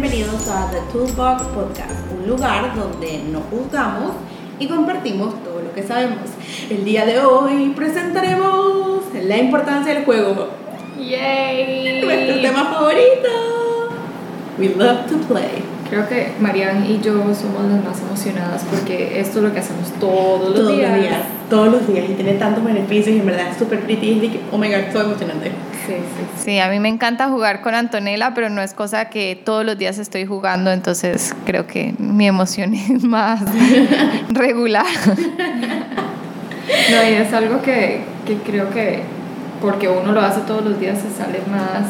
bienvenidos a The Toolbox Podcast, un lugar donde no juzgamos y compartimos todo lo que sabemos. El día de hoy presentaremos la importancia del juego. ¡Yay! Nuestro tema favorito. We love to play. Creo que Marian y yo somos las más emocionadas porque esto es lo que hacemos todos los Todos días. los días, todos los días y tiene tantos beneficios y en verdad es súper pretty. Es de que, oh my god, todo emocionante. Sí, sí. Sí, a mí me encanta jugar con Antonella, pero no es cosa que todos los días estoy jugando, entonces creo que mi emoción es más regular. No, y es algo que, que creo que porque uno lo hace todos los días se sale más...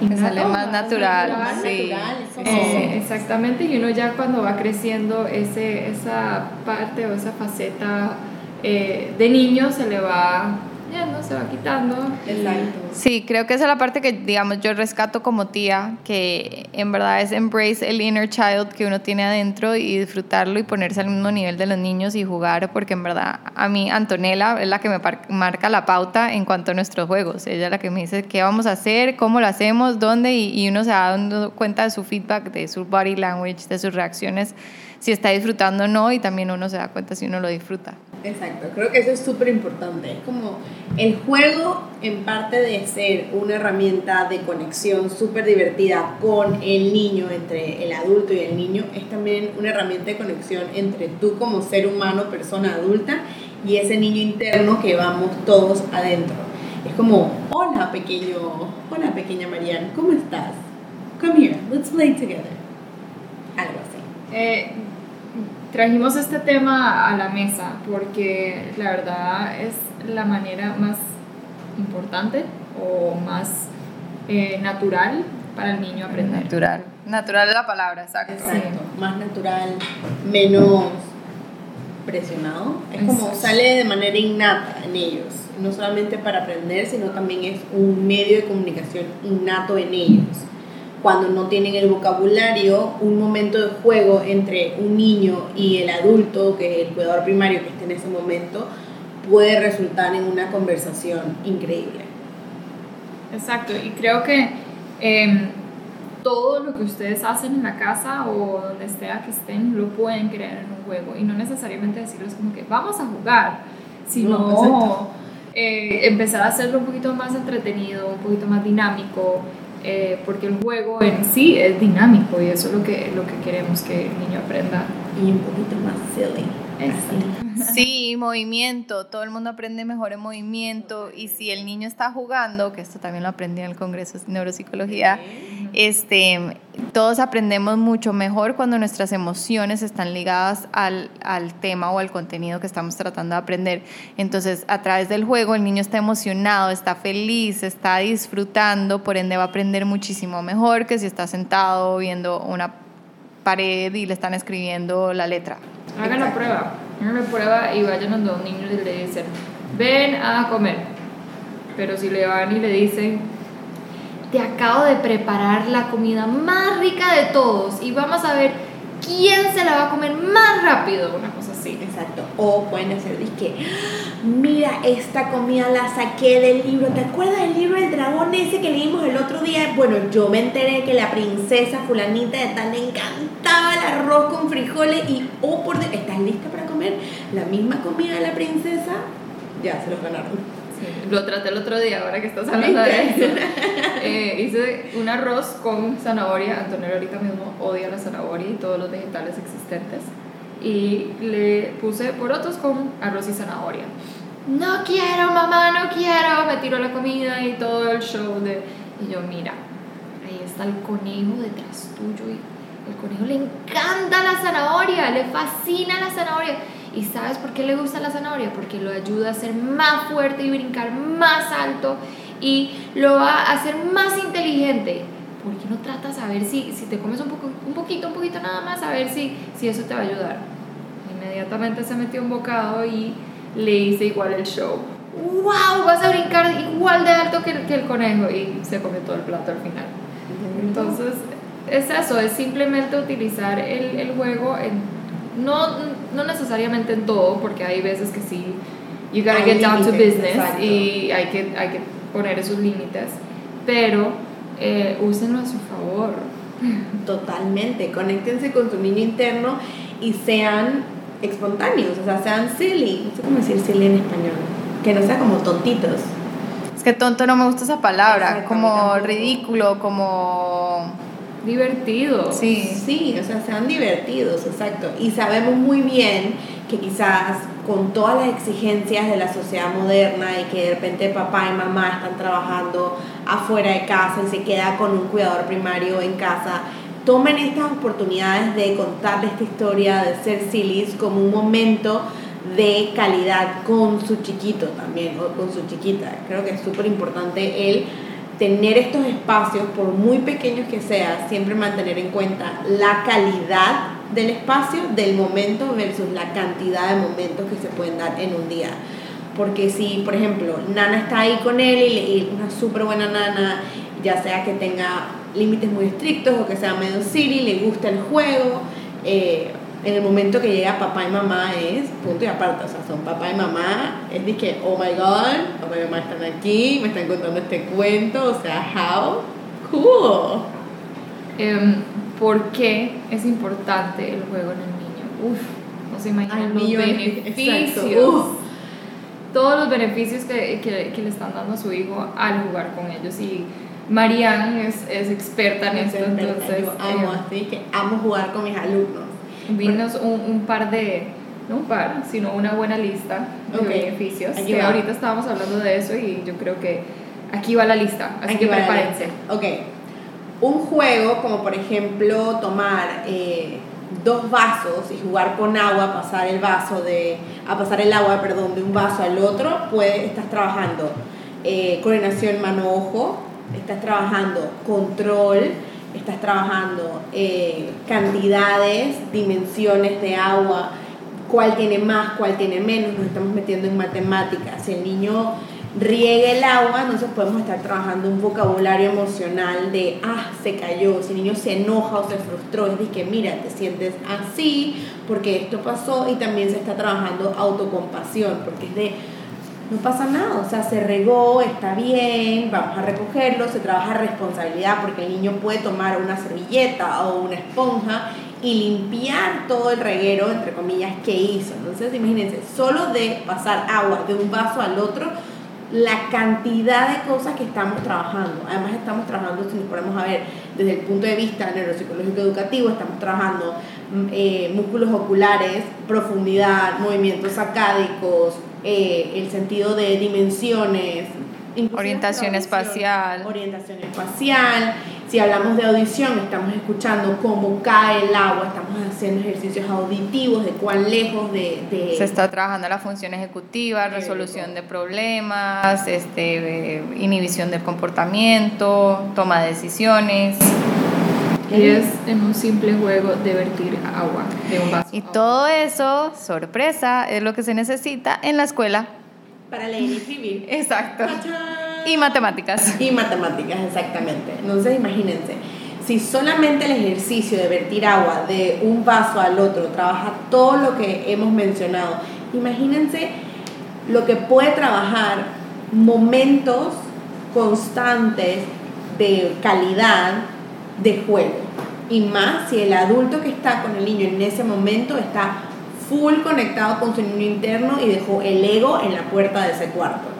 Me sale innato, más natural, sí. natural. Eh, exactamente, y uno ya cuando va creciendo ese, esa parte o esa faceta eh, de niño se le va yendo, se va quitando. Exacto. Sí, creo que esa es la parte que, digamos, yo rescato como tía, que en verdad es embrace el inner child que uno tiene adentro y disfrutarlo y ponerse al mismo nivel de los niños y jugar, porque en verdad a mí Antonella es la que me marca la pauta en cuanto a nuestros juegos. Ella es la que me dice qué vamos a hacer, cómo lo hacemos, dónde, y, y uno se va dando cuenta de su feedback, de su body language, de sus reacciones, si está disfrutando o no, y también uno se da cuenta si uno lo disfruta. Exacto, creo que eso es súper importante. Es como el juego, en parte de ser una herramienta de conexión súper divertida con el niño, entre el adulto y el niño, es también una herramienta de conexión entre tú como ser humano, persona adulta, y ese niño interno que vamos todos adentro. Es como, hola pequeño, hola pequeña Marianne, ¿cómo estás? Come here, let's play together. Algo así. Eh, trajimos este tema a la mesa porque la verdad es la manera más importante o más eh, natural para el niño aprender. Natural. Natural es la palabra, exacto. Exacto, más natural, menos presionado. Es como Exacto. sale de manera innata en ellos, no solamente para aprender, sino también es un medio de comunicación innato en ellos. Cuando no tienen el vocabulario, un momento de juego entre un niño y el adulto, que es el cuidador primario que esté en ese momento, puede resultar en una conversación increíble. Exacto, y creo que em, todo lo que ustedes hacen en la casa o donde sea que estén, lo pueden crear en un juego y no necesariamente decirles como que vamos a jugar, sino No, eh, empezar a hacerlo un poquito más entretenido, un poquito más dinámico, eh, porque el juego en sí es dinámico y eso es lo que, lo que queremos que el niño aprenda. Y un poquito más silly. Sí, movimiento. Todo el mundo aprende mejor en movimiento. Y si el niño está jugando, que esto también lo aprendí en el Congreso de Neuropsicología, este, todos aprendemos mucho mejor cuando nuestras emociones están ligadas al, al tema o al contenido que estamos tratando de aprender. Entonces, a través del juego, el niño está emocionado, está feliz, está disfrutando, por ende va a aprender muchísimo mejor que si está sentado viendo una pared y le están escribiendo la letra. Hagan la prueba, hagan la prueba y vayan donde un niño y le dicen, ven a comer. Pero si le van y le dicen, te acabo de preparar la comida más rica de todos y vamos a ver quién se la va a comer más rápido, una cosa así. Exacto. O pueden hacer disque, mira, esta comida la saqué del libro. ¿Te acuerdas del libro del dragón ese que leímos el otro día? Bueno, yo me enteré que la princesa fulanita de tal le encantaba el arroz con frijoles y, oh, por Dios, ¿estás lista para comer la misma comida de la princesa? Ya, se los ganaron. Sí, Lo traté el otro día, ahora que estás hablando de eso. Eh, hice un arroz con zanahoria. Antonio ahorita mismo odia la zanahoria y todos los vegetales existentes. Y le puse porotos con arroz y zanahoria. No quiero, mamá, no quiero. Me tiró la comida y todo el show de... Y yo, mira, ahí está el conejo detrás tuyo y el conejo le encanta la zanahoria, le fascina la zanahoria. ¿Y sabes por qué le gusta la zanahoria? Porque lo ayuda a ser más fuerte y brincar más alto y lo va a hacer más inteligente. ¿Por qué no tratas a ver si, si te comes un, poco, un poquito, un poquito nada más, a ver si, si eso te va a ayudar? Inmediatamente se metió un bocado y le hice igual el show. ¡Wow! Vas a brincar igual de alto que que el conejo. Y se comió todo el plato al final. Entonces, es eso, es simplemente utilizar el, el juego en no, no necesariamente en todo, porque hay veces que sí, you gotta Hay get down to business exacto. y hay que, hay que poner esos límites, pero eh, úsenlo a su favor. Totalmente, conéctense con su niño interno y sean espontáneos, o sea, sean silly, no sé cómo decir silly en español, que no sea como tontitos. Es que tonto no me gusta esa palabra, como ridículo, como divertido. Sí. Sí, o sea, sean divertidos, exacto. Y sabemos muy bien que quizás con todas las exigencias de la sociedad moderna y que de repente papá y mamá están trabajando afuera de casa y se queda con un cuidador primario en casa, tomen estas oportunidades de contarle esta historia, de ser sillies como un momento de calidad con su chiquito también o con su chiquita. Creo que es súper importante el tener estos espacios, por muy pequeños que sean, siempre mantener en cuenta la calidad del espacio, del momento versus la cantidad de momentos que se pueden dar en un día. Porque si, por ejemplo, Nana está ahí con él y, es una súper buena Nana, ya sea que tenga límites muy estrictos o que sea medio silly, le gusta el juego, eh, en el momento que llega papá y mamá es punto y aparte, o sea, son papá y mamá, es de que, oh my god, papá y mamá están aquí, me están contando este cuento, o sea, how cool. Um, ¿Por qué es importante el juego en el niño? Uf, no se imaginan los beneficios. Todos los beneficios que, que, que, le están dando a su hijo al jugar con ellos. Y Marianne es, es experta en esto, entonces. Yo amo eh, así, que amo jugar con mis alumnos Vinos un, un, par de, no un par, sino una buena lista de beneficios. que ahorita estábamos hablando de eso y yo creo que aquí va la lista, así que prepárense. Ok, un juego como por ejemplo tomar eh, dos vasos y jugar con agua, pasar el vaso de, a pasar el agua, perdón, de un vaso al otro, puede, estás trabajando eh, coordinación mano-ojo, estás trabajando control, estás trabajando eh, cantidades, dimensiones de agua, cuál tiene más, cuál tiene menos, nos estamos metiendo en matemáticas. Si el niño riega el agua, entonces podemos estar trabajando un vocabulario emocional de, ah, se cayó, si el niño se enoja o se frustró, es que, mira, te sientes así porque esto pasó y también se está trabajando autocompasión, porque es de no pasa nada, o sea, se regó, está bien, vamos a recogerlo, se trabaja responsabilidad porque el niño puede tomar una servilleta o una esponja y limpiar todo el reguero, entre comillas, que hizo. Entonces, imagínense, solo de pasar agua de un vaso al otro, la cantidad de cosas que estamos trabajando. Además, estamos trabajando, si nos ponemos a ver desde el punto de vista neuropsicológico educativo, estamos trabajando mm, eh, músculos oculares, profundidad, movimientos sacádicos, eh, el sentido de dimensiones, orientación espacial. Orientación espacial. Si hablamos de audición, estamos escuchando cómo cae el agua, estamos haciendo ejercicios auditivos de cuán lejos de... Se está trabajando la función ejecutiva, resolución de problemas, este, inhibición del comportamiento, toma de decisiones. Y es en un simple juego de vertir agua de un vaso. Y todo eso, sorpresa, es lo que se necesita en la escuela. Para leer y escribir. Exacto. Y matemáticas. Y matemáticas, exactamente. Entonces, imagínense, si solamente el ejercicio de vertir agua de un vaso al otro trabaja todo lo que hemos mencionado, imagínense lo que puede trabajar momentos constantes de calidad de juego. Y más si el adulto que está con el niño en ese momento está full conectado con su niño interno y dejó el ego en la puerta de ese cuarto.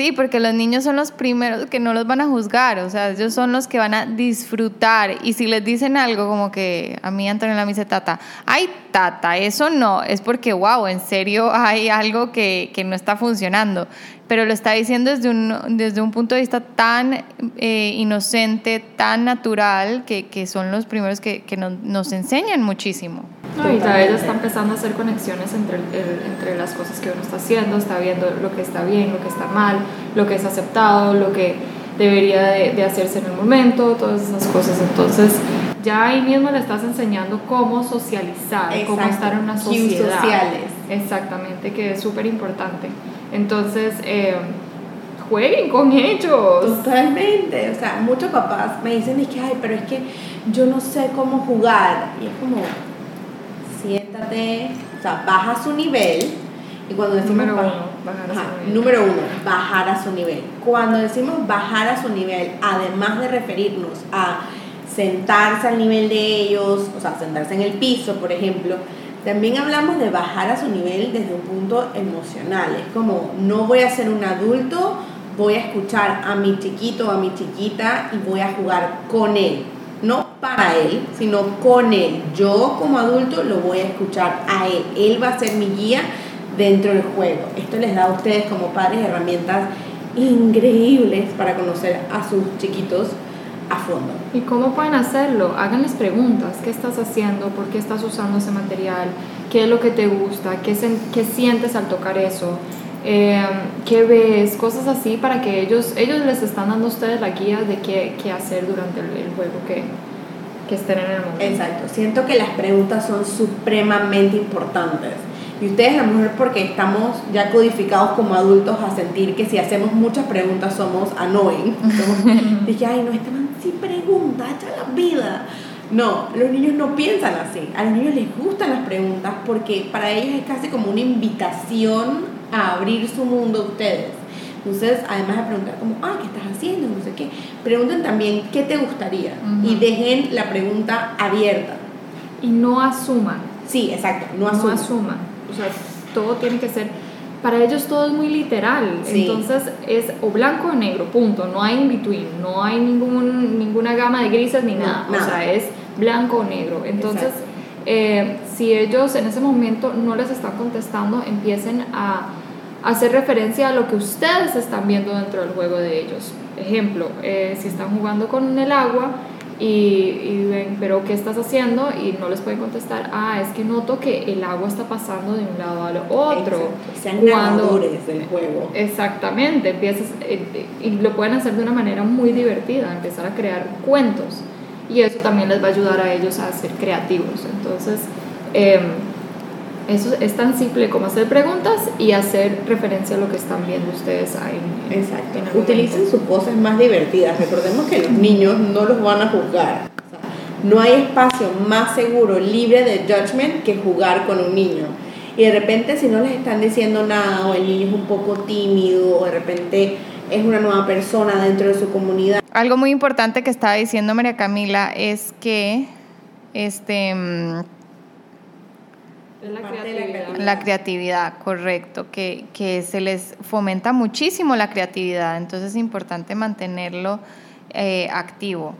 Sí, porque los niños son los primeros que no los van a juzgar, o sea, ellos son los que van a disfrutar. Y si les dicen algo como que a mí Antonella me dice tata, ay tata, eso no, es porque, wow, en serio hay algo que, que no está funcionando pero lo está diciendo desde un, desde un punto de vista tan eh, inocente, tan natural, que, que, son los primeros que, que nos, nos, enseñan muchísimo. No, y ya ella está empezando a hacer conexiones entre, entre las cosas que uno está haciendo, está viendo lo que está bien, lo que está mal, lo que es aceptado, lo que debería de, de hacerse en el momento, todas esas cosas. Entonces, ya ahí mismo le estás enseñando cómo socializar, cómo estar en una sociedad. sociales. Exactamente, que es súper importante. Entonces, eh, jueguen con ellos. Totalmente. O sea, muchos papás me dicen, que, ay, pero es que yo no sé cómo jugar. Y es como, siéntate, o sea, baja su nivel. Y cuando decimos, bajar a su nivel. Número uno, bajar a su nivel. Cuando decimos bajar a su nivel, además de referirnos a sentarse al nivel de ellos, o sea, sentarse en el piso, por ejemplo, también hablamos de bajar a su nivel desde un punto emocional. Es como, no voy a ser un adulto, voy a escuchar a mi chiquito o a mi chiquita y voy a jugar con él. No para él, sino con él. Yo como adulto lo voy a escuchar a él. Él va a ser mi guía dentro del juego. Esto les da a ustedes como padres herramientas increíbles para conocer a sus chiquitos a fondo. ¿Y cómo pueden hacerlo? Háganles preguntas. ¿Qué estás haciendo? ¿Por qué estás usando ese material? ¿Qué es lo que te gusta? ¿Qué, sen- qué sientes al tocar eso? Eh, ¿Qué ves? Cosas así para que ellos, ellos les están dando a ustedes la guía de qué, qué hacer durante el, el juego que, que estén en el momento. Exacto. Siento que las preguntas son supremamente importantes. Y ustedes a lo mejor porque estamos ya codificados como adultos a sentir que si hacemos muchas preguntas somos annoying. Somos, dije, ay, no, este man sí pregunta, echa la vida. No, los niños no piensan así. A los niños les gustan las preguntas porque para ellos es casi como una invitación a abrir su mundo a ustedes. Entonces, además de preguntar como, ay, ¿qué estás haciendo? No sé qué. Pregunten también, ¿qué te gustaría? Y dejen la pregunta abierta. Y no asuman. Sí, exacto, no no asuman. asuman. O sea, todo tiene que ser. Para ellos todo es muy literal. Sí. Entonces es o blanco o negro, punto. No hay in between. No hay ningún, ninguna gama de grises ni No, nada. O sea, es blanco o negro. Entonces, eh, si ellos en ese momento no les están contestando, empiecen a hacer referencia a lo que ustedes están viendo dentro del juego de ellos. Ejemplo, eh, si están jugando con el agua y, y ven, pero ¿qué estás haciendo? Y no les pueden contestar, ah, es que noto que el agua está pasando de un lado al otro. Exacto. Cuando- del juego. Exactamente, empiezas, eh, eh, y lo pueden hacer de una manera muy divertida, empezar a crear cuentos. Y eso también les va a ayudar a ellos a ser creativos. Entonces, eh, eso es tan simple como hacer preguntas y hacer referencia a lo que están viendo ustedes ahí. en- en Exacto. momento. Utilicen sus poses más divertidas. Recordemos que los niños no los van a juzgar. O sea, no hay espacio más seguro, libre de judgment, que jugar con un niño. Y de repente, si no les están diciendo nada, o el niño es un poco tímido, o de repente es una nueva persona dentro de su comunidad. Algo muy importante que estaba diciendo María Camila es que este mm, la creatividad, correcto, que, que se les fomenta muchísimo la creatividad, entonces es importante mantenerlo eh, activo.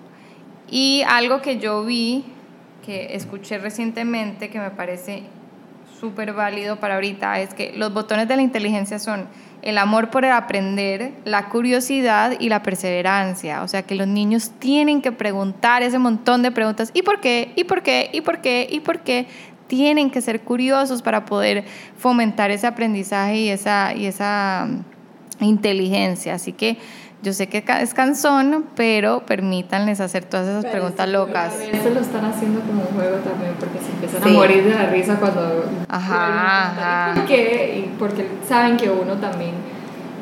Y algo que yo vi, que escuché recientemente, que me parece súper válido para ahorita, es que los botones de la inteligencia son el amor por el aprender, la curiosidad y la perseverancia. O sea, que los niños tienen que preguntar ese montón de preguntas. ¿Y por qué? ¿Y por qué? ¿Y por qué? ¿Y por qué? Tienen que ser curiosos para poder fomentar ese aprendizaje y esa, y esa mm, inteligencia. Así que yo sé que es cansón, pero permítanles hacer todas esas Pero preguntas sí, locas. A veces lo están haciendo como un juego también porque se empiezan Sí. a morir de la risa cuando Ajá, ajá. ¿y por qué? Y porque saben que uno también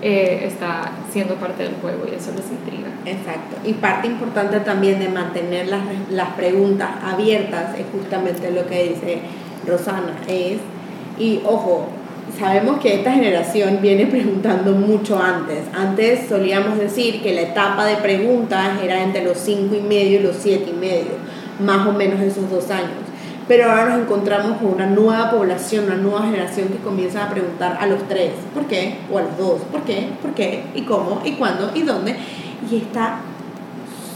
eh, está siendo parte del juego y eso les intriga. Exacto. Y parte importante también de mantener las, las preguntas abiertas es justamente lo que dice Rosana. Es, y ojo, sabemos que esta generación viene preguntando mucho antes. Antes solíamos decir que la etapa de preguntas era entre los 5 y medio y los 7 y medio, más o menos esos dos años. Pero ahora nos encontramos con una nueva población, una nueva generación que comienza a preguntar a los tres, ¿por qué? O a los dos, ¿por qué? ¿Por qué? ¿Y cómo? ¿Y cuándo? ¿Y dónde? Y está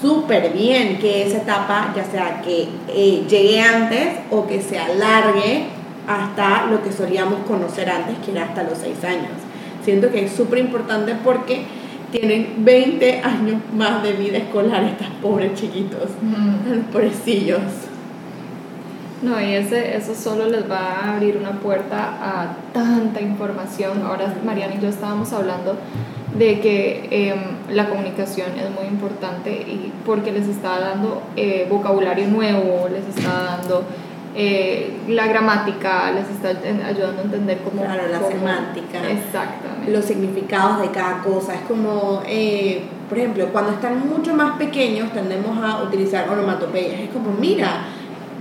súper bien que esa etapa, ya sea que eh, llegue antes o que se alargue hasta lo que solíamos conocer antes, que era hasta los seis años. Siento que es súper importante porque tienen 20 años más de vida escolar estos pobres chiquitos, los pobrecillos. No, y ese, eso solo les va a abrir una puerta a tanta información. Ahora Mariana y yo estábamos hablando de que em, la comunicación es muy importante y porque les está dando eh, vocabulario nuevo, les está dando eh, la gramática, les está ayudando a entender cómo... Claro, la cómo- semántica. Exactamente. los significados de cada cosa. Es como, eh, por ejemplo, cuando están mucho más pequeños tendemos a utilizar onomatopeyas. Es como, mira,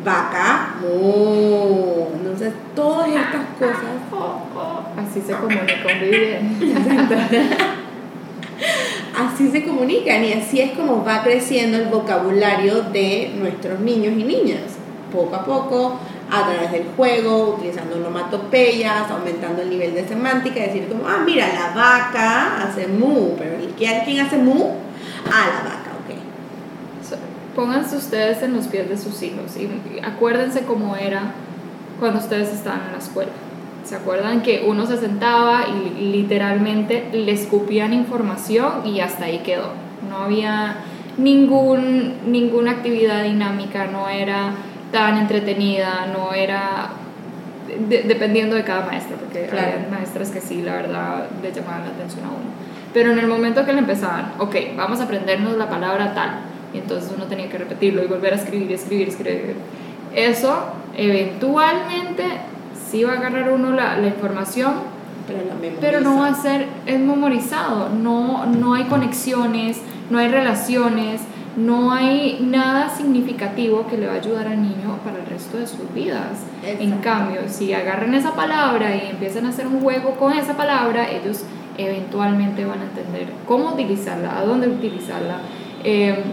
vaca, mu. Entonces, todas estas cosas. Así se comunica un bebé. así se comunican y así es como va creciendo el vocabulario de nuestros niños y niñas. Poco a poco, a través del juego, utilizando onomatopeyas, aumentando el nivel de semántica, decir como, ah, mira, la vaca hace mu, pero ¿quién hace mu? Ah, la vaca, ok. pónganse ustedes en los pies de sus hijos y acuérdense cómo era cuando ustedes estaban en la escuela. ¿Se acuerdan que uno se sentaba y literalmente le escupían información y hasta ahí quedó? No había ningún, ninguna actividad dinámica, no era tan entretenida, no era dependiendo de cada maestra, porque hay maestras que sí, la verdad, le llamaban la atención a uno. Pero en el momento que le empezaban, ok, vamos a aprendernos la palabra tal, y entonces uno tenía que repetirlo y volver a escribir, escribir, escribir. Eso eventualmente sí va a agarrar uno la, la información, pero, no va a ser es memorizado, no, no hay conexiones, no hay relaciones, no hay nada significativo que le va a ayudar al niño para el resto de sus vidas. En cambio, si agarran esa palabra y empiezan a hacer un juego con esa palabra, ellos eventualmente van a entender cómo utilizarla, a dónde utilizarla, eh,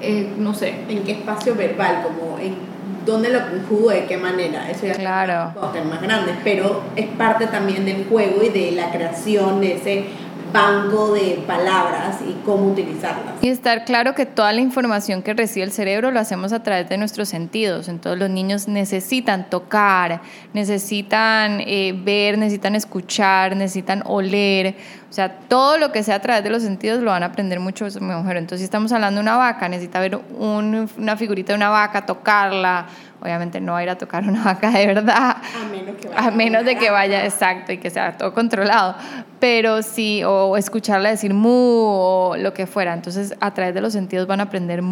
eh, no sé. En qué espacio verbal, como en dónde lo conjugo, de qué manera. Eso ya claro. cosas más grandes, pero es parte también del juego y de la creación de ese banco de palabras y cómo utilizarlas. Y estar claro que toda la información que recibe el cerebro lo hacemos a través de nuestros sentidos. Entonces los niños necesitan tocar, necesitan eh, ver, necesitan escuchar, necesitan oler. O sea, todo lo que sea a través de los sentidos lo van a aprender mucho mejor. Entonces si estamos hablando de una vaca, necesita ver una figurita de una vaca, tocarla Obviamente no va a ir a tocar una vaca de verdad. A menos, que vaya a menos de que vaya, exacto, y que sea todo controlado. Pero sí, o escucharla decir mu o lo que fuera. Entonces, a través de los sentidos van a aprender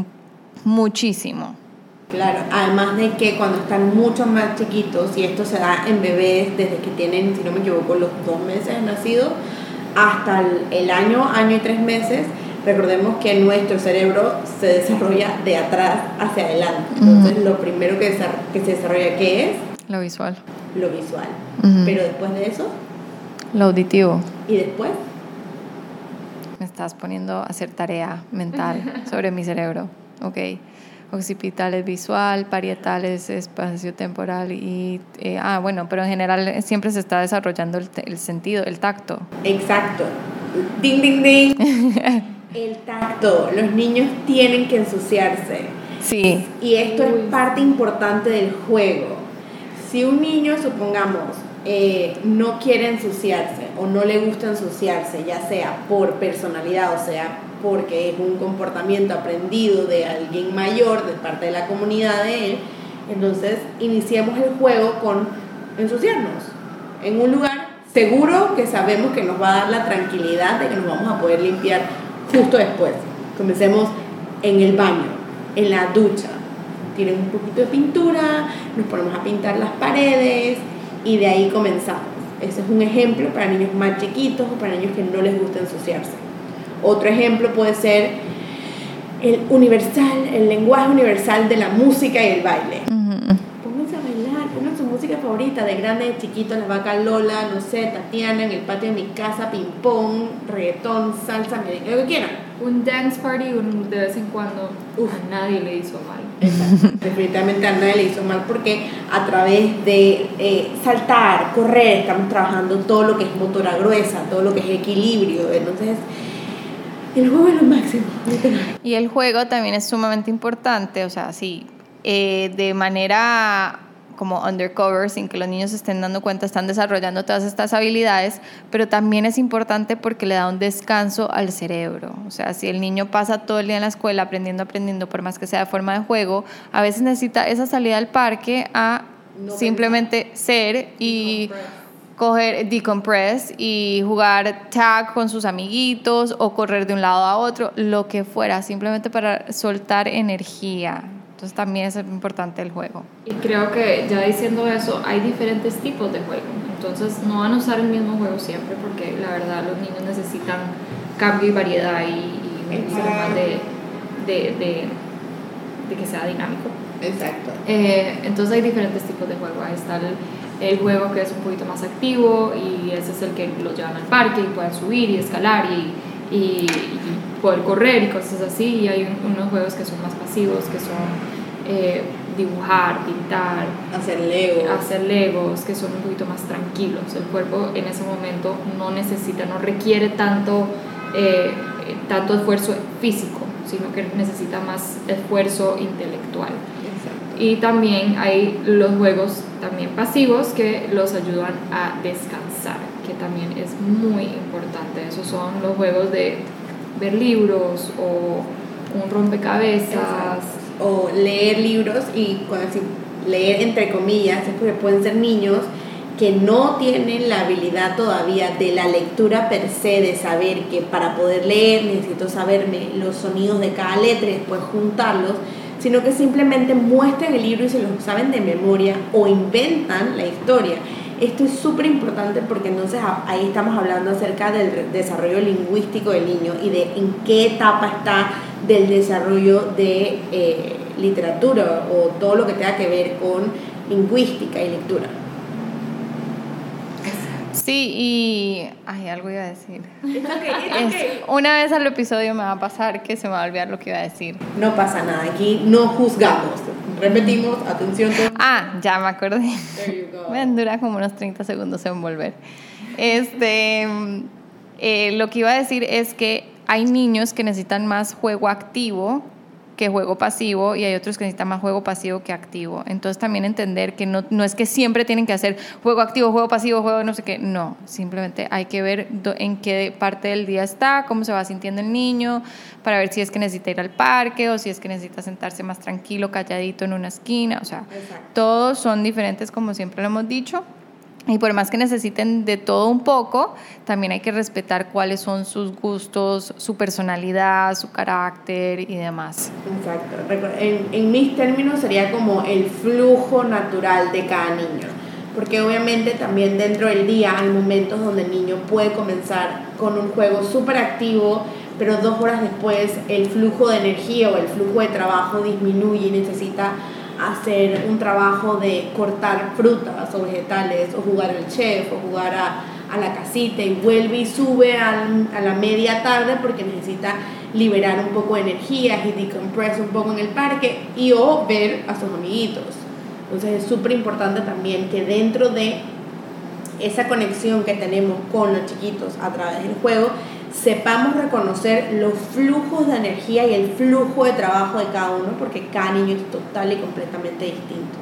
muchísimo. Claro, además de que cuando están mucho más chiquitos, y esto se da en bebés desde que tienen, si no me equivoco, los dos meses de nacido, hasta el año, año y tres meses, recordemos que nuestro cerebro se desarrolla de atrás hacia adelante. Entonces, lo primero que, que se desarrolla, ¿qué es? Lo visual. Lo visual. Pero después de eso... Lo auditivo. ¿Y después? Me estás poniendo a hacer tarea mental sobre mi cerebro. Ok. Occipital es visual, parietal es espacio temporal y... Eh, ah, bueno, pero en general siempre se está desarrollando el, el sentido, el tacto. Exacto. Ding, ding, ding. El tacto, los niños tienen que ensuciarse. Sí. Y esto es parte importante del juego. Si un niño, supongamos, eh, no quiere ensuciarse o no le gusta ensuciarse, ya sea por personalidad o sea porque es un comportamiento aprendido de alguien mayor, de parte de la comunidad de él, entonces iniciemos el juego con ensuciarnos en un lugar seguro que sabemos que nos va a dar la tranquilidad de que nos vamos a poder limpiar justo después. Comencemos en el baño, en la ducha. Tienen un poquito de pintura, nos ponemos a pintar las paredes y de ahí comenzamos. Ese es un ejemplo para niños más chiquitos o para niños que no les gusta ensuciarse. Otro ejemplo puede ser el universal, el lenguaje universal de la música y el baile favorita de grande, de chiquito, la vaca Lola, no sé, Tatiana, en el patio de mi casa, ping pong, reggaetón, salsa, lo que quieran. Un dance party de vez en cuando a nadie le hizo mal. Definitivamente a nadie le hizo mal porque a través de eh, saltar, correr, estamos trabajando todo lo que es motora gruesa, todo lo que es equilibrio. Entonces, el juego es lo máximo. Y el juego también es sumamente importante, o sea, sí, eh, de manera como undercover, sin que los niños se estén dando cuenta, están desarrollando todas estas habilidades, pero también es importante porque le da un descanso al cerebro. O sea, si el niño pasa todo el día en la escuela aprendiendo, aprendiendo, por más que sea de forma de juego, a veces necesita esa salida al parque a simplemente ser y coger decompress y jugar tag con sus amiguitos o correr de un lado a otro, lo que fuera, simplemente para soltar energía. Entonces también es importante el juego. Y creo que ya diciendo eso, hay diferentes tipos de juego. Entonces no van a usar el mismo juego siempre porque la verdad los niños necesitan cambio y variedad y, y un de, de, de, de, que sea dinámico. Exacto. Eh, entonces hay diferentes tipos de juego. Ahí está el, el, juego que es un poquito más activo y ese es el que los llevan al parque y pueden subir y escalar y, y, poder correr y cosas así. Y hay unos juegos que son más pasivos, que son eh, dibujar, pintar, hacer legos. hacer legos, que son un poquito más tranquilos. El cuerpo en ese momento no necesita, no requiere tanto, eh, tanto esfuerzo físico, sino que necesita más esfuerzo intelectual. Y también hay los juegos también pasivos que los ayudan a descansar, que también es muy importante. Esos son los juegos de ver libros o un rompecabezas. O leer libros y cuando leer entre comillas, es porque pueden ser niños que no tienen la habilidad todavía de la lectura per se, de saber que para poder leer necesito saberme los sonidos de cada letra y después juntarlos, sino que simplemente muestran el libro y se lo saben de memoria o inventan la historia. Esto es súper importante porque entonces ahí estamos hablando acerca del desarrollo lingüístico del niño y de en qué etapa está del desarrollo de eh, literatura o todo lo que tenga que ver con lingüística y lectura. Sí, y. Ay, algo iba a decir. una vez al episodio me va a pasar que se me va a olvidar lo que iba a decir. No pasa nada, aquí no juzgamos. Repetimos, atención. Ah, ya me acordé. Me dura como unos 30 segundos en volver. Este. Eh, lo que iba a decir es que hay niños que necesitan más juego activo que juego pasivo y hay otros que necesitan más juego pasivo que activo. Entonces también entender que no, no es que siempre tienen que hacer juego activo, juego pasivo, juego no sé qué. No, simplemente hay que ver en qué parte del día está, cómo se va sintiendo el niño, para ver si es que necesita ir al parque o si es que necesita sentarse más tranquilo, calladito en una esquina. O sea, todos son diferentes como siempre lo hemos dicho. Y por más que necesiten de todo un poco, también hay que respetar cuáles son sus gustos, su personalidad, su carácter y demás. Exacto. En, en mis términos sería como el flujo natural de cada niño. Porque obviamente también dentro del día hay momentos donde el niño puede comenzar con un juego súper activo, pero dos horas después el flujo de energía o el flujo de trabajo disminuye y necesita hacer un trabajo de cortar frutas o vegetales o jugar al chef o jugar a, a la casita y vuelve y sube a la media tarde porque necesita liberar un poco de energía y decompress un poco en el parque y o ver a sus amiguitos. Entonces es súper importante también que dentro de esa conexión que tenemos con los chiquitos a través del juego, sepamos reconocer los flujos de energía y el flujo de trabajo de cada uno, porque cada niño es total y completamente distinto.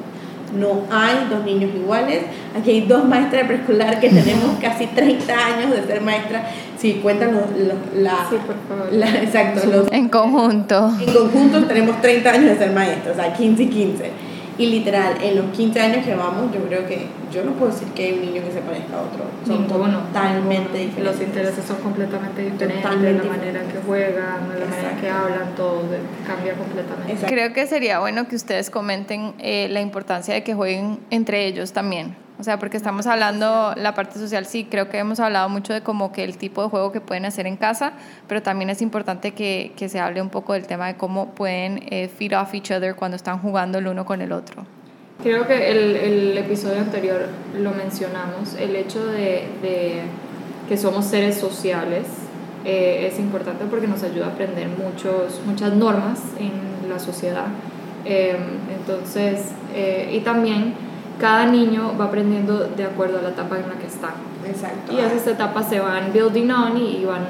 No hay dos niños iguales. Aquí hay dos maestras de preescolar que tenemos casi 30 años de ser maestras. Si cuentan los, la, sí, por favor. La, exacto. en conjunto. En conjunto tenemos 30 años de ser maestros, o sea, 15 y 15. Y literal, en los 15 años que vamos, yo creo que yo no puedo decir que hay un niño que se parezca a otro. Son totalmente diferentes. Los intereses son completamente diferentes, la manera que juegan, la manera que hablan, todo cambia completamente. Creo que sería bueno que ustedes comenten eh, la importancia de que jueguen entre ellos también. O sea, porque estamos hablando, la parte social, sí, creo que hemos hablado mucho de como que el tipo de juego que pueden hacer en casa, pero también es importante que, que se hable un poco del tema de cómo pueden eh, feed off each other cuando están jugando el uno con el otro. Creo que el, el episodio anterior lo mencionamos, el hecho de, de que somos seres sociales eh, es importante porque nos ayuda a aprender muchos, muchas normas en la sociedad. Eh, entonces, y también cada niño va aprendiendo de acuerdo a la etapa en la que está. Exacto. Y esas etapas se van building on y van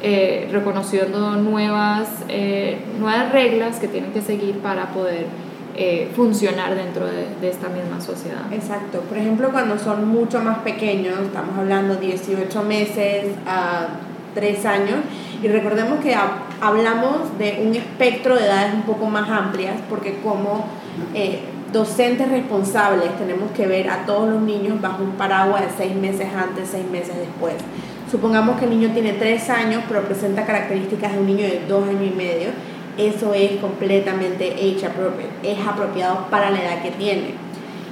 eh, reconociendo nuevas, eh, nuevas reglas que tienen que seguir para poder eh, funcionar dentro de, de, esta misma sociedad. Exacto. Por ejemplo, cuando son mucho más pequeños, estamos hablando 18 meses a 3 años, y recordemos que hablamos de un espectro de edades un poco más amplias, porque como docentes responsables tenemos que ver a todos los niños bajo un paraguas de seis meses antes, seis meses después. Supongamos que el niño tiene tres años, pero presenta características de un niño de dos años y medio. Eso es completamente age appropriate, es apropiado para la edad que tiene.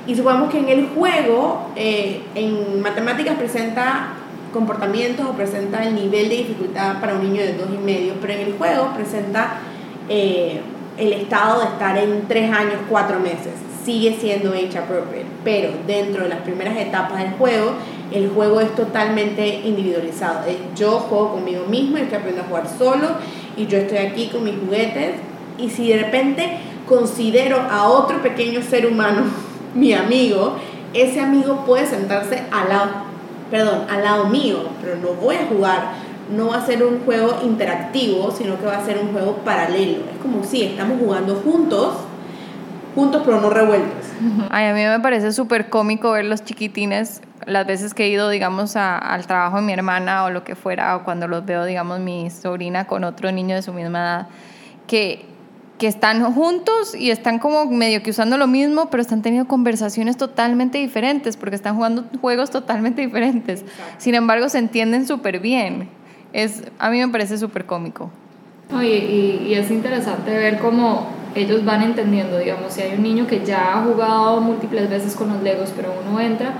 Y supongamos que en el juego, eh, en matemáticas presenta comportamientos o presenta el nivel de dificultad para un niño de dos y medio, pero en el juego presenta eh, el estado de estar en tres años, cuatro meses. Sigue siendo age appropriate, pero dentro de las primeras etapas del juego, el juego es totalmente individualizado. Yo juego conmigo mismo estoy aprendiendo a jugar solo y yo estoy aquí con mis juguetes y si de repente considero a otro pequeño ser humano mi amigo, ese amigo puede sentarse al lado, perdón, al lado mío, pero no voy a jugar, no va a ser un juego interactivo, sino que va a ser un juego paralelo. Es como si estamos jugando juntos, juntos pero no revueltos. Ay, a mí me parece súper cómico ver los chiquitines las veces que he ido, digamos, al trabajo de mi hermana o lo que fuera, o cuando los veo, digamos, mi sobrina con otro niño de su misma edad, que que están juntos y están como medio que usando lo mismo, pero están teniendo conversaciones totalmente diferentes porque están jugando juegos totalmente diferentes. Sin embargo, se entienden súper bien. Es, a mí me parece súper cómico. Y, y, es interesante ver cómo ellos van entendiendo, digamos, si hay un niño que ya ha jugado múltiples veces con los Legos, pero uno entra,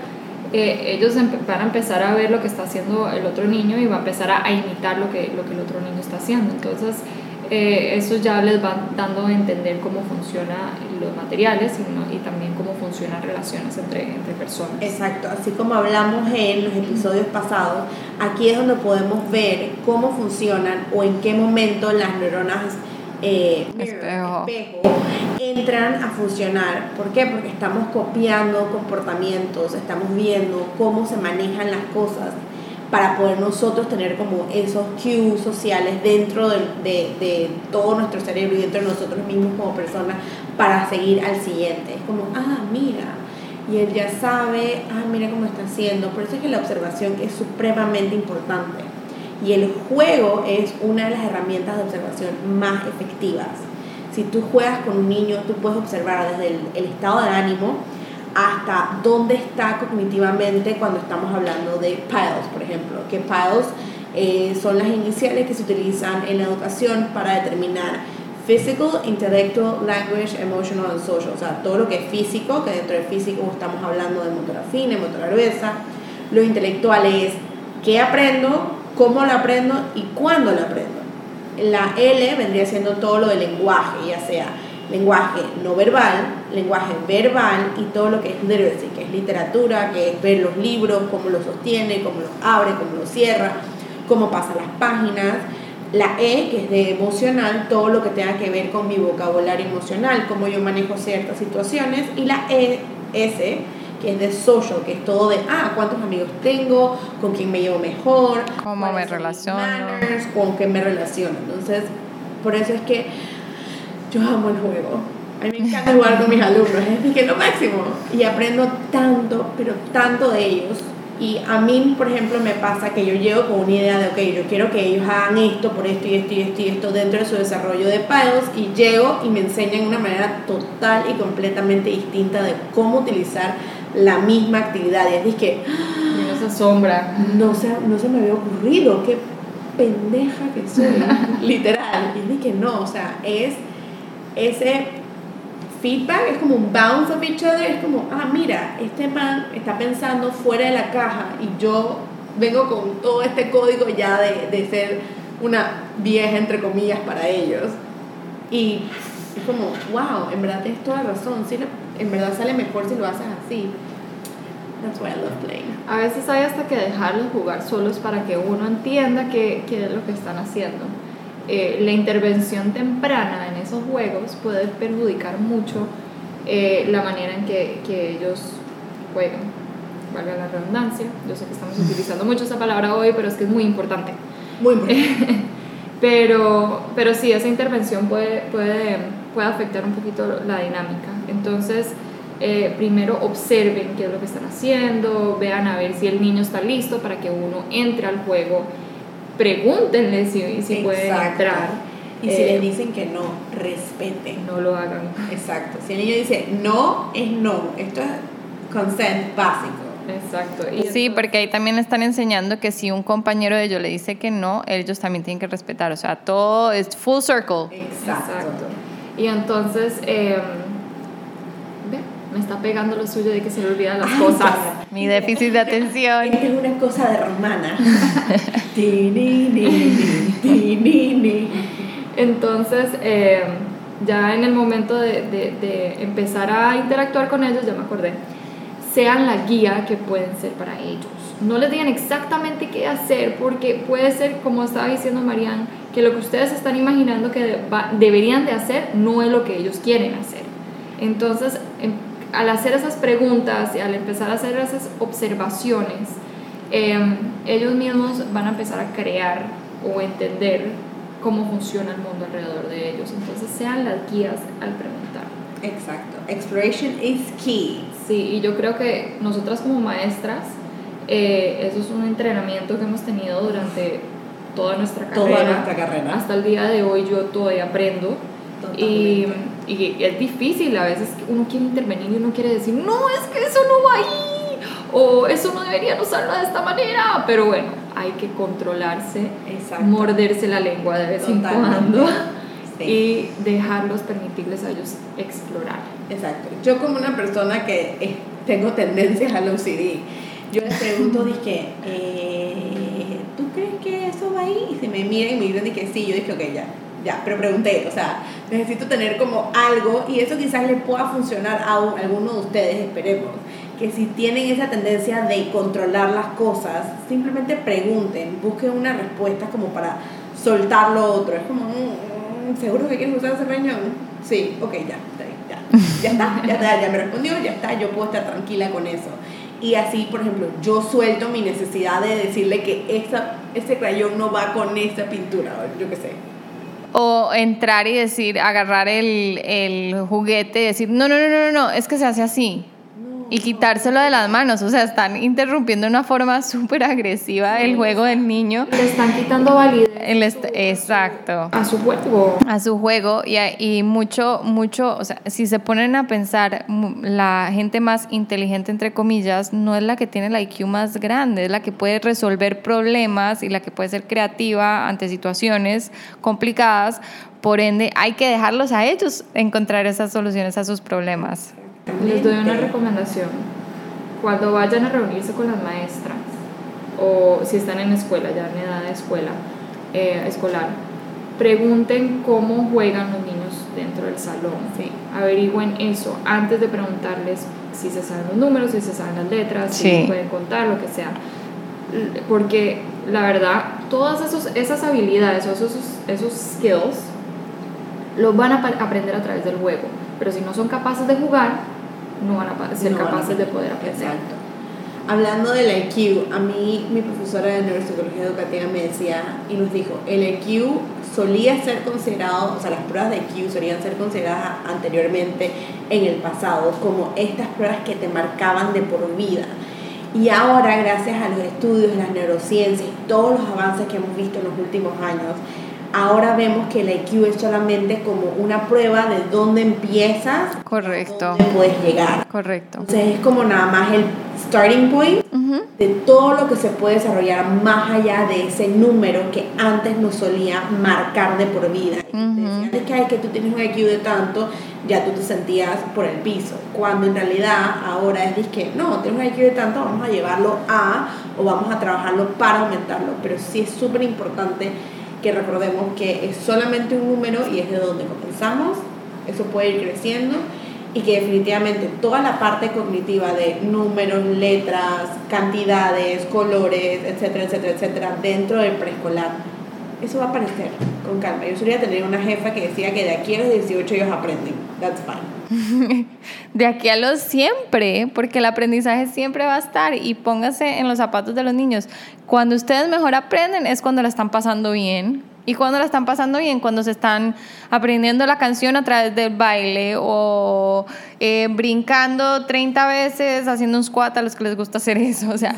eh, ellos van a empezar a ver lo que está haciendo el otro niño y va a empezar a, a imitar lo que, lo que el otro niño está haciendo. Entonces, eh, eso ya les va dando a entender cómo funcionan los materiales y, y también cómo funcionan relaciones entre, entre, personas. Exacto, así como hablamos en los episodios pasados, aquí es donde podemos ver cómo funcionan o en qué momento las neuronas eh, espejo. entran a funcionar. ¿Por qué? Porque estamos copiando comportamientos, estamos viendo cómo se manejan las cosas para poder nosotros tener como esos cues sociales dentro de, de, de, todo nuestro cerebro y dentro de nosotros mismos como personas para seguir al siguiente. Es como, ah, mira, y él ya sabe, ah, mira cómo está haciendo. Por eso es que la observación es supremamente importante. Y el juego es una de las herramientas de observación más efectivas. Si tú juegas con un niño, tú puedes observar desde el, el estado de ánimo, hasta dónde está cognitivamente cuando estamos hablando de PILES, por ejemplo, que PILES eh, son las iniciales que se utilizan en la educación para determinar physical, intellectual, language, emotional and social, o sea, todo lo que es físico, que dentro del físico estamos hablando de motora fina, motora gruesa, lo intelectual es qué aprendo, cómo lo aprendo y cuándo lo aprendo. La L vendría siendo todo lo del lenguaje, ya sea lenguaje no verbal, lenguaje verbal y todo lo que es literacy, que es literatura, que es ver los libros, cómo los sostiene, cómo los abre, cómo los cierra, cómo pasa las páginas. La E, que es de emocional, todo lo que tenga que ver con mi vocabulario emocional, cómo yo manejo ciertas situaciones. Y la E, S, que es de social, que es todo de, ah, cuántos amigos tengo, con quién me llevo mejor, cómo me relaciono, con quién me relaciono. Entonces, por eso es que yo amo el juego. A mí me encanta jugar con mis alumnos, es que lo máximo. Y aprendo tanto, pero tanto de ellos. Y a mí, por ejemplo, me pasa que yo llego con una idea de, ok, yo quiero que ellos hagan esto por esto y esto y esto y esto dentro de su desarrollo de paddles y llego y me enseñan una manera total y completamente distinta de cómo utilizar la misma actividad. Y es que... no se asombra. No se, no se me había ocurrido, qué pendeja que soy, literal. Y es que no, o sea, es ese feedback es como un bounce of each other, es como, ah, mira, este man está pensando fuera de la caja y yo vengo con todo este código ya de, de ser una vieja, entre comillas, para ellos. Y es como, wow, en verdad tienes toda razón, sí, en verdad sale mejor si lo haces así. That's why I love playing. A veces hay hasta que dejarlos jugar solos para que uno entienda qué, qué es lo que están haciendo. Eh, la intervención temprana en esos juegos puede perjudicar mucho eh, la manera en que, que, ellos juegan. Valga la redundancia, yo sé que estamos utilizando mucho esa palabra hoy, pero es que es muy importante. Muy importante. pero, pero sí, esa intervención puede, puede, puede afectar un poquito la dinámica. Entonces, eh, primero observen qué es lo que están haciendo, vean a ver si el niño está listo para que uno entre al juego pregúntenle si, si pueden entrar. Y si les eh, dicen que no, respeten. No lo hagan. Exacto. Si el niño dice no, es no. Esto es consent básico. Exacto. sí, porque ahí también están enseñando que si un compañero de ellos le dice que no, ellos también tienen que respetar. O sea, todo es full circle. Exacto. Y entonces, eh, me está pegando lo suyo de que se le olvidan las cosas. Mi déficit de atención. Es una cosa de romana. Entonces, eh, ya en el momento de, de, de empezar a interactuar con ellos, ya me acordé, sean la guía que pueden ser para ellos. No les digan exactamente qué hacer, porque puede ser, como estaba diciendo Marianne, que lo que ustedes están imaginando que deberían de hacer no es lo que ellos quieren hacer. Entonces, em, al hacer esas preguntas y al empezar a hacer esas observaciones, em, ellos mismos van a empezar a crear o entender cómo funciona el mundo alrededor de ellos. Entonces, sean las guías al preguntar. Exacto. Exploration is key. Sí, y yo creo que nosotras como maestras, eh, eso es un entrenamiento que hemos tenido durante toda nuestra carrera. Toda nuestra carrera. Hasta el día de hoy yo todavía aprendo. Y, y, es difícil a veces uno quiere intervenir y uno quiere decir, no, es que eso no va ahí, o eso no deberían usarlo de esta manera, pero bueno, hay que controlarse, morderse la lengua de vez en cuando y dejarlos, permitirles a ellos explorar. Exacto. Yo como una persona que eh, tengo tendencias al OCD, yo les pregunto, dije, eh, ¿tú crees que eso va ahí? Y se me miran y me dicen que sí, yo dije, ok, ya, ya, pero pregunté, o sea, necesito tener como algo y eso quizás le pueda funcionar a alguno de ustedes, esperemos, que si tienen esa tendencia de controlar las cosas, simplemente pregunten, busquen una respuesta como para soltar lo otro, es como, mm, mm, ¿seguro que quieres usar ese riñón? Sí, ok, ya, ya, ya está, ya está, ya me respondió, ya está, yo puedo estar tranquila con eso. Y así, por ejemplo, yo suelto mi necesidad de decirle que esa, ese crayón no va con esa pintura, yo qué sé. O entrar y decir, agarrar el, el juguete y decir, no, no, no, no, no, es que se hace así y quitárselo de las manos. O sea, están interrumpiendo de una forma súper agresiva el juego del niño. Le están quitando validez. El exacto. A su juego. A su juego. Y, y mucho, mucho, o sea, si se ponen a pensar, la gente más inteligente, entre comillas, no es la que tiene la IQ más grande, es la que puede resolver problemas y la que puede ser creativa ante situaciones complicadas. Por ende, hay que dejarlos a ellos encontrar esas soluciones a sus problemas. Les doy una recomendación. Cuando vayan a reunirse con las maestras, o si están en escuela, ya en edad de escuela, eh, escolar, pregunten cómo juegan los niños dentro del salón. Sí. Averigüen eso antes de preguntarles si se saben los números, si se saben las letras, si pueden contar, lo que sea. Porque la verdad, todas esos, esas habilidades o esos, esos skills los van a aprender a través del juego. Pero si no son capaces de jugar, no van a ser capaces de poder aprender. Exacto. Hablando del IQ, a mí mi profesora de neuropsicología educativa me decía y nos dijo, el IQ solía ser considerado, o sea, las pruebas de IQ solían ser consideradas anteriormente en el pasado como estas pruebas que te marcaban de por vida. Y ahora, gracias a los estudios, las neurociencias todos los avances que hemos visto en los últimos años, ahora vemos que el IQ es solamente como una prueba de dónde empiezas, correcto, dónde puedes llegar, correcto. Entonces es como nada más el starting point de todo lo que se puede desarrollar más allá de ese número que antes nos solía marcar de por vida. Uh que, que tú tienes un IQ de tanto, ya tú te sentías por el piso, cuando en realidad ahora es que no, tienes un IQ de tanto, vamos a llevarlo a o vamos a trabajarlo para aumentarlo, pero sí es súper importante que recordemos que es solamente un número y es de donde comenzamos, eso puede ir creciendo y que definitivamente toda la parte cognitiva de números, letras, cantidades, colores, etcétera, etcétera, etcétera, dentro del preescolar, eso va a aparecer con calma. Yo solía tener una jefa que decía que de aquí a los 18 ellos aprenden, that's fine. de aquí a los siempre, porque el aprendizaje siempre va a estar y póngase en los zapatos de los niños. Cuando ustedes mejor aprenden es cuando la están pasando bien, y cuando la están pasando bien, cuando se están aprendiendo la canción a través del baile o eh, brincando 30 veces, haciendo un squat a los que les gusta hacer eso. O sea,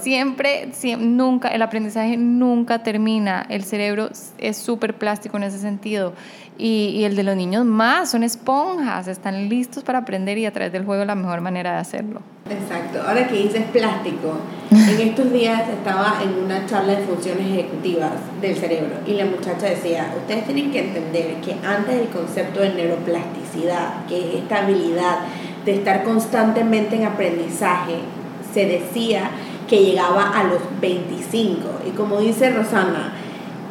siempre, siempre, nunca, el aprendizaje nunca termina. El cerebro es súper plástico en ese sentido. Y, y, el de los niños más, son esponjas, están listos para aprender y a través del juego la mejor manera de hacerlo. Exacto, ahora que dices plástico, en estos días estaba en una charla de funciones ejecutivas del cerebro y la muchacha decía, ustedes tienen que entender que antes del concepto de neuroplasticidad, que es esta habilidad de estar constantemente en aprendizaje, se decía que llegaba a los 25 y como dice Rosana,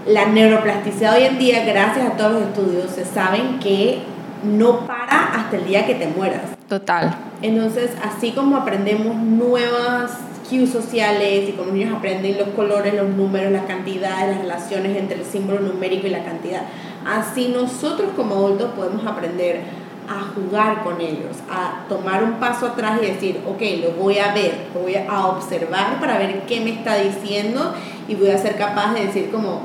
la neuroplasticidad hoy en día, gracias a todos los estudios, se saben que no para hasta el día que te mueras. Total. Entonces, así como aprendemos nuevas cues sociales y como los niños aprenden los colores, los números, las cantidades, las relaciones entre el símbolo numérico y la cantidad, así nosotros como adultos podemos aprender a jugar con ellos, a tomar un paso atrás y decir, ok, lo voy a ver, lo voy a observar para ver qué me está diciendo y voy a ser capaz de decir como,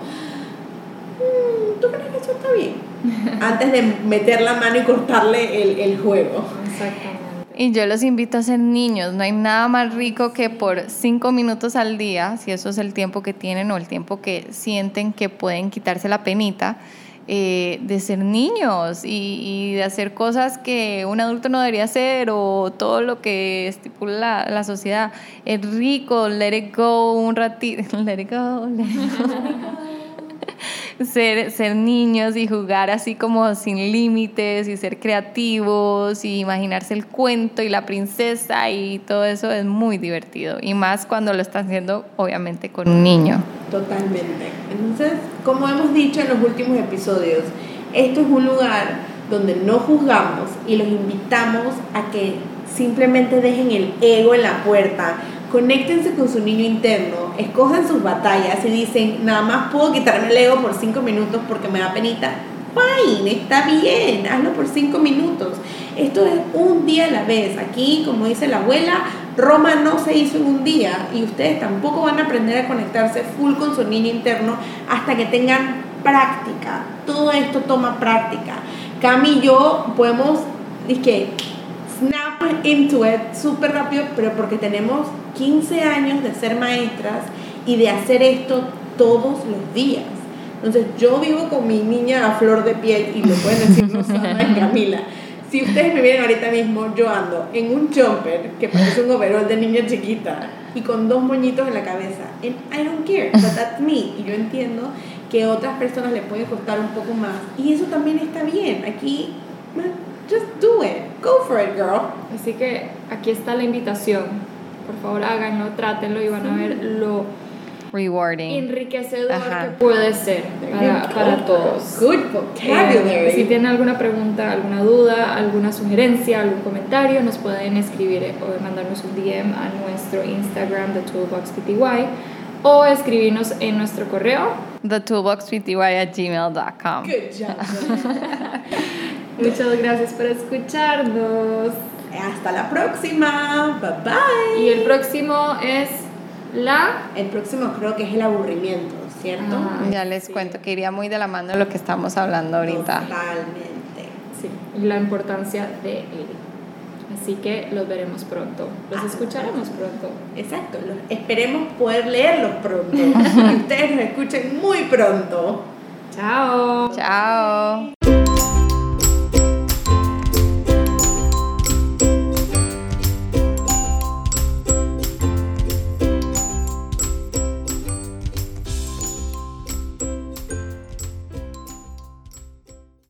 mm, ¿tú crees que eso está bien? Antes de meter la mano y cortarle el, el juego. Exactamente. Y yo los invito a ser niños. No hay nada más rico que por cinco minutos al día, si eso es el tiempo que tienen o el tiempo que sienten que pueden quitarse la penita, eh, de ser niños y, y, de hacer cosas que un adulto no debería hacer o todo lo que estipula la, la sociedad. Es rico, let it go un ratito, let it go, let it go. ser, ser niños y jugar así como sin límites y ser creativos y imaginarse el cuento y la princesa y todo eso es muy divertido y más cuando lo están haciendo obviamente con un niño. Totalmente. Entonces, como hemos dicho en los últimos episodios, esto es un lugar donde no juzgamos y los invitamos a que simplemente dejen el ego en la puerta, conéctense con su niño interno, escojan sus batallas y dicen, nada más puedo quitarme el ego por cinco minutos porque me da penita. Fine, está bien, hazlo por cinco minutos. Esto es un día a la vez. Aquí, como dice la abuela, Roma no se hizo en un día y ustedes tampoco van a aprender a conectarse full con su niño interno hasta que tengan práctica. Todo esto toma práctica. Cami y yo podemos, que snap into it súper rápido, pero porque tenemos 15 años de ser maestras y de hacer esto todos los días. Entonces, yo vivo con mi niña a flor de piel y lo pueden decir Rosana y Camila. Si ustedes me vienen ahorita mismo, yo ando en un jumper que parece un overall de niña chiquita y con dos moñitos en la cabeza. And I don't care, but that's me. Y yo entiendo que a otras personas le puede costar un poco más. Y eso también está bien. Aquí, just do it. Go for it, girl. Así que aquí está la invitación. Por favor, háganlo, trátenlo y van a ver lo rewarding, enriquecedor que puede ser para, para todos. Good vocabulary. Eh, si tienen alguna pregunta, alguna duda, alguna sugerencia, algún comentario, nos pueden escribir eh, o mandarnos un DM a nuestro Instagram de ToolboxPTY o escribirnos en nuestro correo thetoolboxpty at gmail.com. Good job. Muchas gracias por escucharnos. Hasta la próxima. Bye bye. Y el próximo es la... El próximo creo que es el aburrimiento, ¿cierto? Ah, ya les sí. cuento que iría muy de la mano de lo que estamos hablando ahorita. Totalmente. Sí, y la importancia de él. Así que los veremos pronto. Los escucharemos pronto. Exacto. Los, esperemos poder leerlos pronto. y ustedes nos escuchen muy pronto. Chao. Chao.